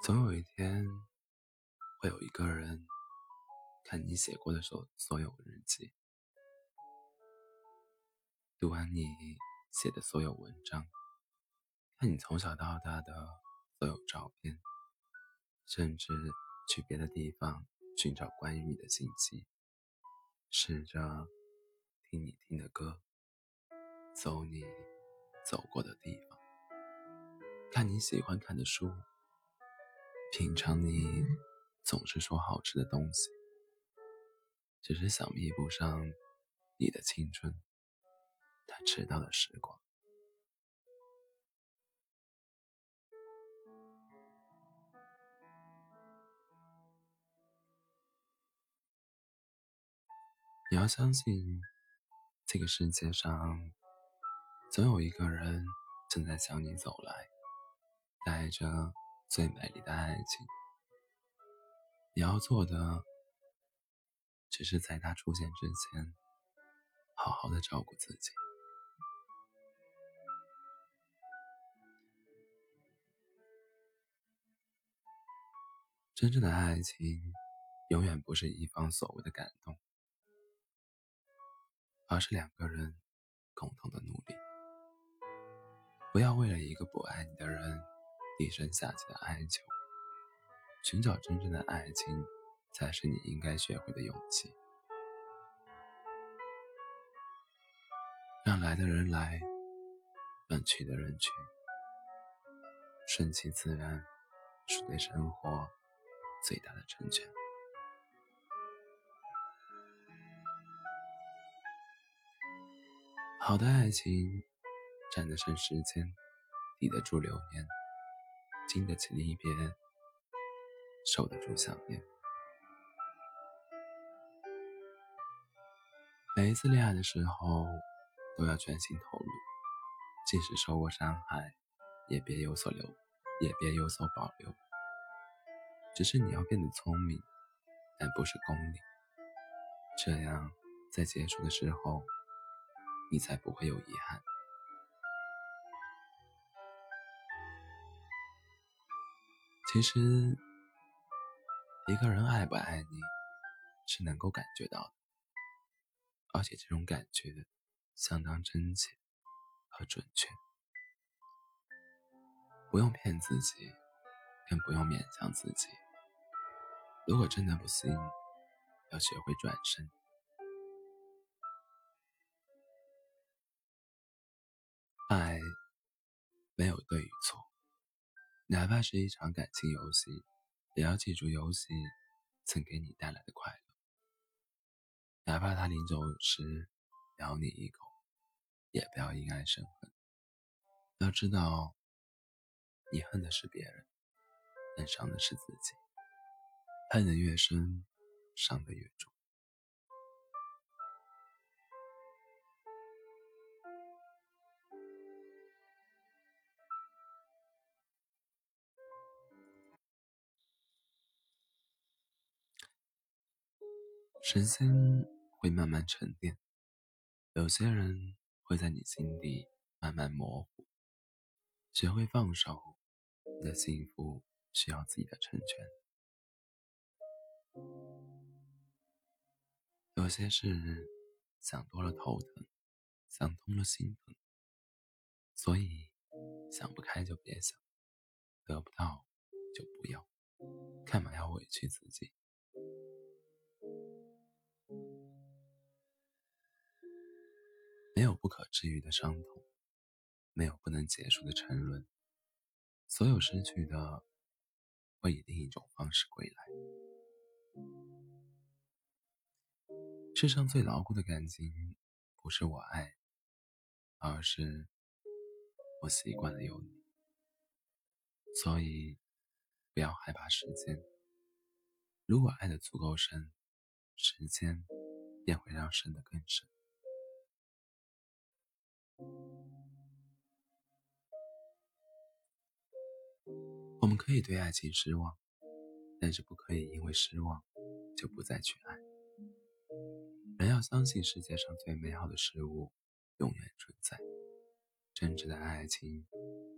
总有一天，会有一个人看你写过的所所有日记，读完你写的所有文章，看你从小到大的所有照片，甚至去别的地方寻找关于你的信息，试着听你听的歌，走你走过的地方，看你喜欢看的书。品尝你总是说好吃的东西，只是想弥补上你的青春，他迟到的时光。你要相信，这个世界上总有一个人正在向你走来，带着。最美丽的爱情，你要做的，只是在他出现之前，好好的照顾自己。真正的爱情，永远不是一方所谓的感动，而是两个人共同的努力。不要为了一个不爱你的人。低声下气的哀求，寻找真正的爱情，才是你应该学会的勇气。让来的人来，让去的人去，顺其自然，是对生活最大的成全。好的爱情，站得上时间，抵得住流年。经得起离别，受得住想念。每一次恋爱的时候，都要全心投入，即使受过伤害，也别有所留，也别有所保留。只是你要变得聪明，但不是功利，这样在结束的时候，你才不会有遗憾。其实，一个人爱不爱你，是能够感觉到的，而且这种感觉相当真切和准确。不用骗自己，更不用勉强自己。如果真的不行，要学会转身。爱没有对与错。哪怕是一场感情游戏，也要记住游戏曾给你带来的快乐。哪怕他临走时咬你一口，也不要因爱生恨。要知道，你恨的是别人，但伤的是自己。恨得越深，伤得越重。时间会慢慢沉淀，有些人会在你心底慢慢模糊。学会放手，你的幸福需要自己的成全。有些事想多了头疼，想通了心疼，所以想不开就别想，得不到就不要，干嘛要委屈自己？没有不可治愈的伤痛，没有不能结束的沉沦。所有失去的，会以另一种方式归来。世上最牢固的感情，不是我爱，而是我习惯了有你。所以，不要害怕时间。如果爱的足够深，时间便会让深的更深。我们可以对爱情失望，但是不可以因为失望就不再去爱。人要相信世界上最美好的事物永远存在，真挚的爱情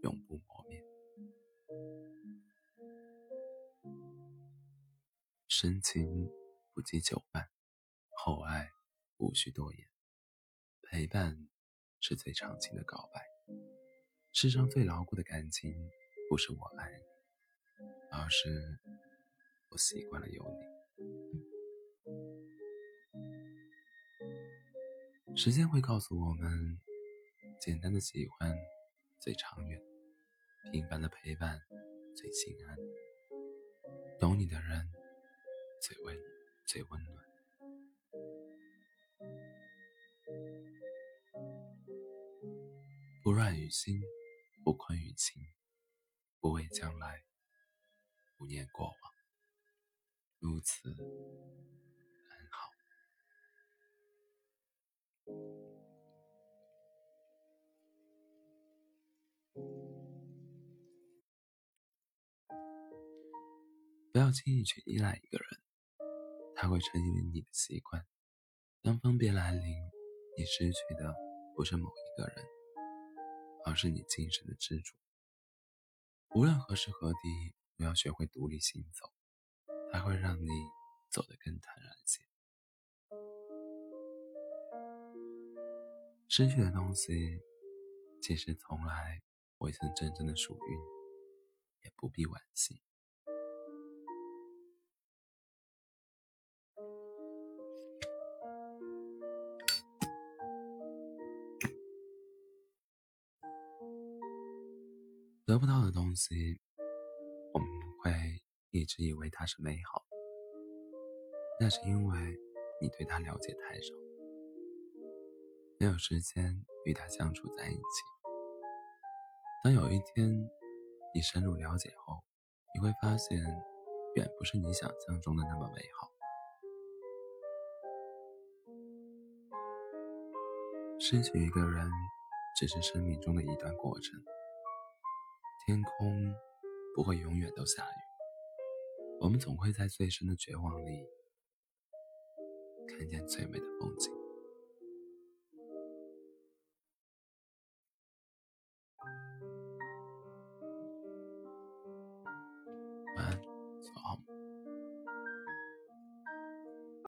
永不磨灭。深情不及久伴，厚爱无需多言。陪伴是最长情的告白。世上最牢固的感情，不是我爱你，而是我习惯了有你。时间会告诉我们，简单的喜欢最长远，平凡的陪伴最心安，懂你的人最温最温暖。不乱于心。不困于情，不畏将来，不念过往，如此很好。不要轻易去依赖一个人，他会成为你的习惯。当分别来临，你失去的不是某一个人。而是你精神的支柱。无论何时何地，都要学会独立行走，它会让你走得更坦然些。失去的东西，其实从来未曾真正的属于你，也不必惋惜。得不到的东西，我们会一直以为它是美好，那是因为你对它了解太少，没有时间与它相处在一起。当有一天你深入了解后，你会发现，远不是你想象中的那么美好。失去一个人，只是生命中的一段过程。天空不会永远都下雨，我们总会在最深的绝望里看见最美的风景。